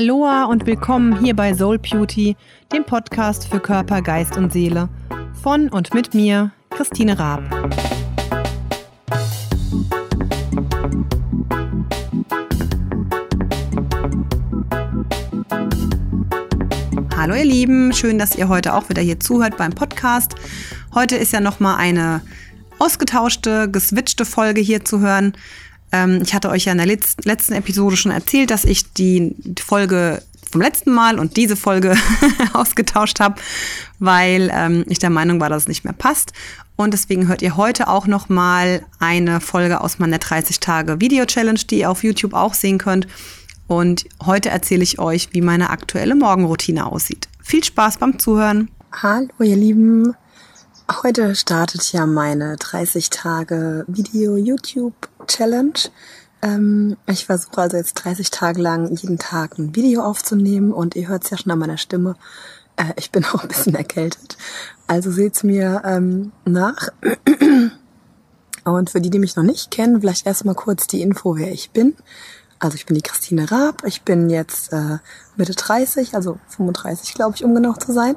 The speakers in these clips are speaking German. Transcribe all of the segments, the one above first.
Aloha und willkommen hier bei Soul Beauty, dem Podcast für Körper, Geist und Seele. Von und mit mir, Christine Raab. Hallo ihr Lieben, schön, dass ihr heute auch wieder hier zuhört beim Podcast. Heute ist ja noch mal eine ausgetauschte, geswitchte Folge hier zu hören. Ähm, ich hatte euch ja in der letzten Episode schon erzählt, dass ich die Folge vom letzten Mal und diese Folge ausgetauscht habe, weil ähm, ich der Meinung war, dass es nicht mehr passt. Und deswegen hört ihr heute auch noch mal eine Folge aus meiner 30 Tage Video Challenge, die ihr auf YouTube auch sehen könnt. Und heute erzähle ich euch, wie meine aktuelle Morgenroutine aussieht. Viel Spaß beim Zuhören. Hallo ihr Lieben, Heute startet ja meine 30 Tage Video YouTube Challenge. Ähm, ich versuche also jetzt 30 Tage lang jeden Tag ein Video aufzunehmen und ihr hört es ja schon an meiner Stimme. Äh, ich bin auch ein bisschen erkältet. Also seht's mir ähm, nach. Und für die, die mich noch nicht kennen, vielleicht erstmal kurz die Info, wer ich bin. Also ich bin die Christine Raab. Ich bin jetzt äh, Mitte 30, also 35 glaube ich, um genau zu sein.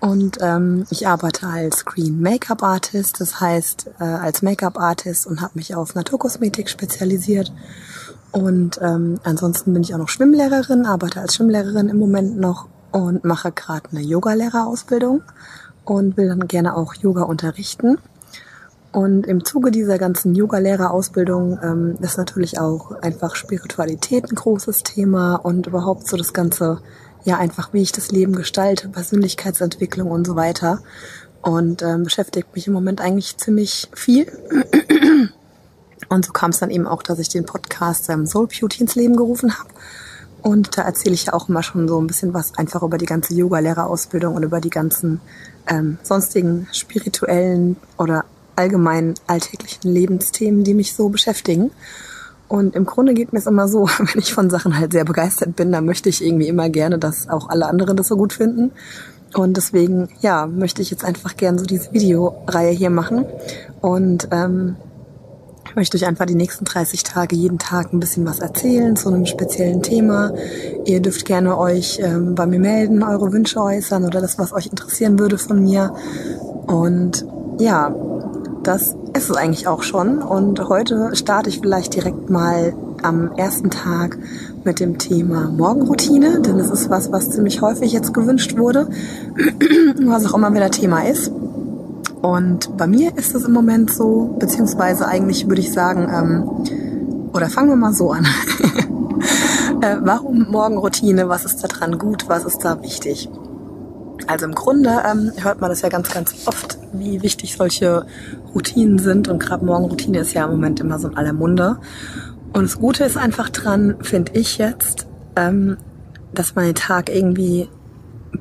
Und ähm, ich arbeite als Screen Make-up Artist, das heißt äh, als Make-up Artist und habe mich auf Naturkosmetik spezialisiert. Und ähm, ansonsten bin ich auch noch Schwimmlehrerin, arbeite als Schwimmlehrerin im Moment noch und mache gerade eine Yogalehrerausbildung und will dann gerne auch Yoga unterrichten. Und im Zuge dieser ganzen Yoga-Lehrerausbildung ähm, ist natürlich auch einfach Spiritualität ein großes Thema und überhaupt so das ganze ja einfach, wie ich das Leben gestalte, Persönlichkeitsentwicklung und so weiter. Und ähm, beschäftigt mich im Moment eigentlich ziemlich viel. Und so kam es dann eben auch, dass ich den Podcast ähm, Soul Beauty ins Leben gerufen habe. Und da erzähle ich ja auch immer schon so ein bisschen was einfach über die ganze Yoga-Lehrerausbildung und über die ganzen ähm, sonstigen spirituellen oder allgemeinen alltäglichen Lebensthemen, die mich so beschäftigen. Und im Grunde geht mir es immer so, wenn ich von Sachen halt sehr begeistert bin, dann möchte ich irgendwie immer gerne, dass auch alle anderen das so gut finden. Und deswegen, ja, möchte ich jetzt einfach gerne so diese Videoreihe hier machen. Und ähm, möchte euch einfach die nächsten 30 Tage jeden Tag ein bisschen was erzählen zu einem speziellen Thema. Ihr dürft gerne euch ähm, bei mir melden, eure Wünsche äußern oder das, was euch interessieren würde von mir. Und ja, das ist es eigentlich auch schon. Und heute starte ich vielleicht direkt mal am ersten Tag mit dem Thema Morgenroutine, denn es ist was, was ziemlich häufig jetzt gewünscht wurde, was auch immer wieder Thema ist. Und bei mir ist es im Moment so, beziehungsweise eigentlich würde ich sagen, ähm, oder fangen wir mal so an. äh, warum Morgenroutine? Was ist da dran gut? Was ist da wichtig? Also im Grunde ähm, hört man das ja ganz, ganz oft, wie wichtig solche Routinen sind. Und gerade Morgenroutine ist ja im Moment immer so in aller Munde. Und das Gute ist einfach dran, finde ich jetzt, ähm, dass den Tag irgendwie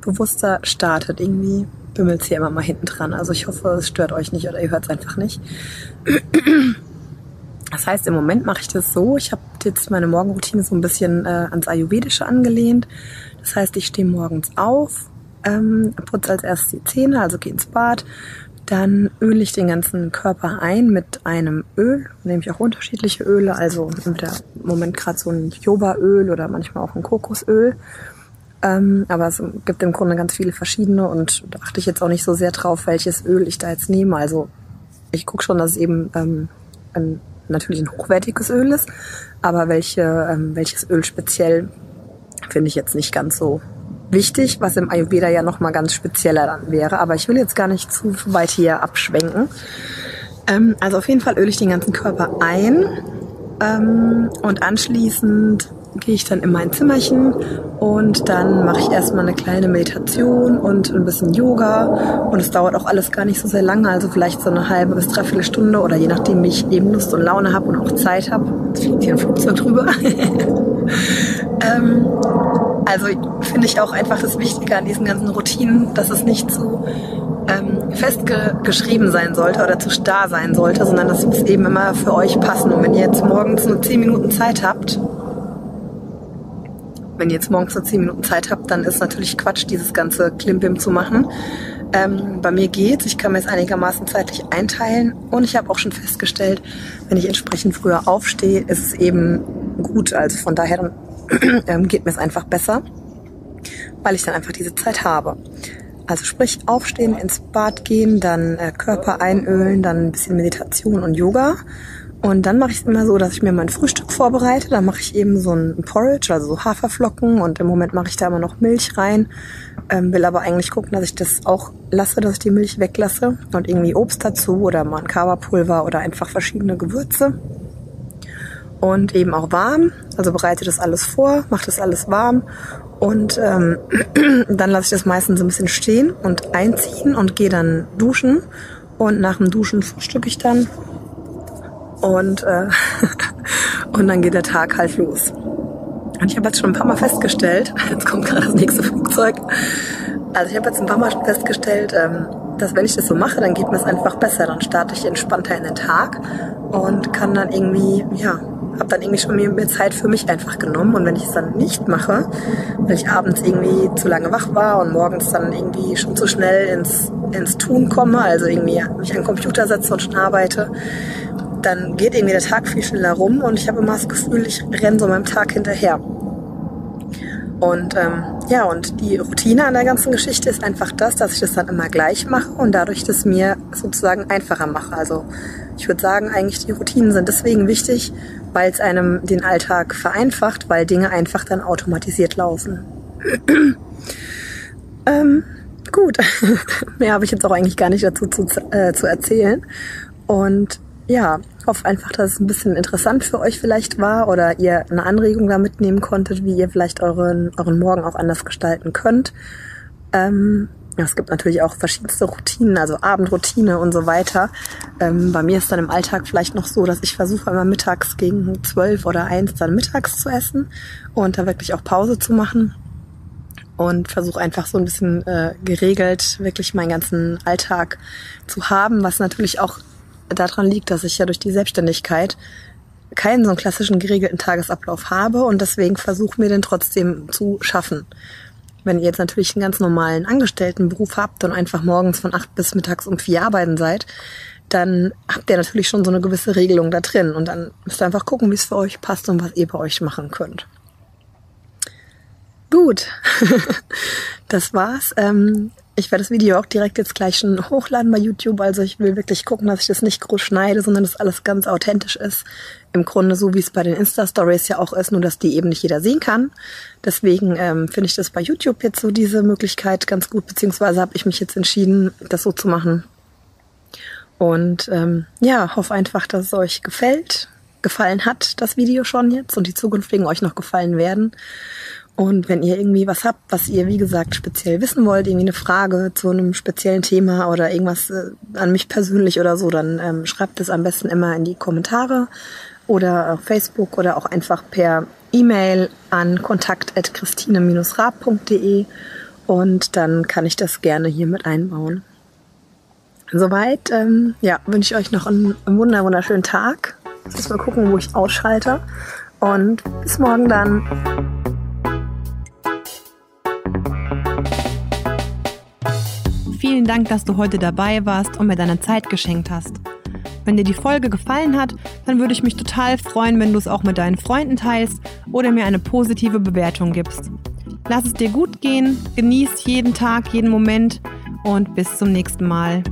bewusster startet. Irgendwie bimmelt es hier immer mal hinten dran. Also ich hoffe, es stört euch nicht oder ihr hört es einfach nicht. Das heißt, im Moment mache ich das so. Ich habe jetzt meine Morgenroutine so ein bisschen äh, ans Ayurvedische angelehnt. Das heißt, ich stehe morgens auf, ähm, putze als erstes die Zähne, also gehe ins Bad. Dann öle ich den ganzen Körper ein mit einem Öl, nehme ich auch unterschiedliche Öle, also im Moment gerade so ein Jobaöl oder manchmal auch ein Kokosöl. Ähm, aber es gibt im Grunde ganz viele verschiedene und da achte ich jetzt auch nicht so sehr drauf, welches Öl ich da jetzt nehme. Also ich gucke schon, dass es eben ähm, ein, natürlich ein hochwertiges Öl ist, aber welche, ähm, welches Öl speziell finde ich jetzt nicht ganz so wichtig, was im Ayurveda ja nochmal ganz spezieller dann wäre. Aber ich will jetzt gar nicht zu weit hier abschwenken. Ähm, also auf jeden Fall öle ich den ganzen Körper ein ähm, und anschließend gehe ich dann in mein Zimmerchen und dann mache ich erstmal eine kleine Meditation und ein bisschen Yoga und es dauert auch alles gar nicht so sehr lange, also vielleicht so eine halbe bis dreiviertel Stunde oder je nachdem, wie ich eben Lust und Laune habe und auch Zeit habe. Jetzt fliegt hier ein Flugzeug drüber. ähm, also finde ich auch einfach das Wichtige an diesen ganzen Routinen, dass es nicht zu ähm, festgeschrieben sein sollte oder zu starr sein sollte, sondern das muss eben immer für euch passen. Und wenn ihr jetzt morgens nur 10 Minuten Zeit habt, wenn ihr jetzt morgens nur 10 Minuten Zeit habt, dann ist natürlich Quatsch, dieses ganze Klimbim zu machen. Ähm, bei mir geht's, ich kann mir es einigermaßen zeitlich einteilen und ich habe auch schon festgestellt, wenn ich entsprechend früher aufstehe, ist es eben gut. Also von daher ähm, geht mir es einfach besser, weil ich dann einfach diese Zeit habe. Also sprich, aufstehen, ins Bad gehen, dann äh, Körper einölen, dann ein bisschen Meditation und Yoga. Und dann mache ich es immer so, dass ich mir mein Frühstück vorbereite. Dann mache ich eben so ein Porridge, also so Haferflocken. Und im Moment mache ich da immer noch Milch rein. Ähm, will aber eigentlich gucken, dass ich das auch lasse, dass ich die Milch weglasse. Und irgendwie Obst dazu oder mal ein Kava-Pulver oder einfach verschiedene Gewürze. Und eben auch warm. Also bereite das alles vor, mache das alles warm. Und ähm, dann lasse ich das meistens ein bisschen stehen und einziehen und gehe dann duschen. Und nach dem Duschen frühstücke ich dann und, äh, und dann geht der Tag halt los. Und ich habe jetzt schon ein paar Mal festgestellt, jetzt kommt gerade das nächste Flugzeug. Also ich habe jetzt ein paar Mal festgestellt, ähm, dass wenn ich das so mache, dann geht mir es einfach besser. Dann starte ich entspannter in den Tag und kann dann irgendwie, ja, habe dann irgendwie schon mehr, mehr Zeit für mich einfach genommen. Und wenn ich es dann nicht mache, weil ich abends irgendwie zu lange wach war und morgens dann irgendwie schon zu schnell ins, ins Tun komme, also irgendwie mich an den Computer setze und schon arbeite, dann geht irgendwie der Tag viel schneller rum und ich habe immer das Gefühl, ich renne so meinem Tag hinterher. Und ähm, ja, und die Routine an der ganzen Geschichte ist einfach das, dass ich das dann immer gleich mache und dadurch das mir sozusagen einfacher mache. Also ich würde sagen, eigentlich die Routinen sind deswegen wichtig, weil es einem den Alltag vereinfacht, weil Dinge einfach dann automatisiert laufen. ähm, gut, mehr habe ich jetzt auch eigentlich gar nicht dazu zu, äh, zu erzählen. Und ja, hoffe einfach, dass es ein bisschen interessant für euch vielleicht war oder ihr eine Anregung da mitnehmen konntet, wie ihr vielleicht euren, euren Morgen auch anders gestalten könnt. Ähm, es gibt natürlich auch verschiedenste Routinen, also Abendroutine und so weiter. Ähm, bei mir ist dann im Alltag vielleicht noch so, dass ich versuche immer mittags gegen zwölf oder eins dann mittags zu essen und da wirklich auch Pause zu machen und versuche einfach so ein bisschen äh, geregelt wirklich meinen ganzen Alltag zu haben, was natürlich auch daran liegt, dass ich ja durch die Selbstständigkeit keinen so einen klassischen geregelten Tagesablauf habe und deswegen versuche mir den trotzdem zu schaffen. Wenn ihr jetzt natürlich einen ganz normalen Angestelltenberuf habt und einfach morgens von acht bis mittags um vier arbeiten seid, dann habt ihr natürlich schon so eine gewisse Regelung da drin und dann müsst ihr einfach gucken, wie es für euch passt und was ihr bei euch machen könnt. Gut, das war's. Ähm, ich werde das Video auch direkt jetzt gleich schon hochladen bei YouTube. Also ich will wirklich gucken, dass ich das nicht groß schneide, sondern dass alles ganz authentisch ist. Im Grunde so, wie es bei den Insta-Stories ja auch ist, nur dass die eben nicht jeder sehen kann. Deswegen ähm, finde ich das bei YouTube jetzt so diese Möglichkeit ganz gut, beziehungsweise habe ich mich jetzt entschieden, das so zu machen. Und ähm, ja, hoffe einfach, dass es euch gefällt, gefallen hat, das Video schon jetzt und die zukünftigen euch noch gefallen werden. Und wenn ihr irgendwie was habt, was ihr, wie gesagt, speziell wissen wollt, irgendwie eine Frage zu einem speziellen Thema oder irgendwas äh, an mich persönlich oder so, dann ähm, schreibt es am besten immer in die Kommentare oder auf Facebook oder auch einfach per E-Mail an kontakt.christine-rab.de und dann kann ich das gerne hier mit einbauen. Soweit, ähm, ja, wünsche ich euch noch einen, wunder wunderschönen Tag. Jetzt mal gucken, wo ich ausschalte. Und bis morgen dann. Vielen Dank, dass du heute dabei warst und mir deine Zeit geschenkt hast. Wenn dir die Folge gefallen hat, dann würde ich mich total freuen, wenn du es auch mit deinen Freunden teilst oder mir eine positive Bewertung gibst. Lass es dir gut gehen, genieß jeden Tag, jeden Moment und bis zum nächsten Mal.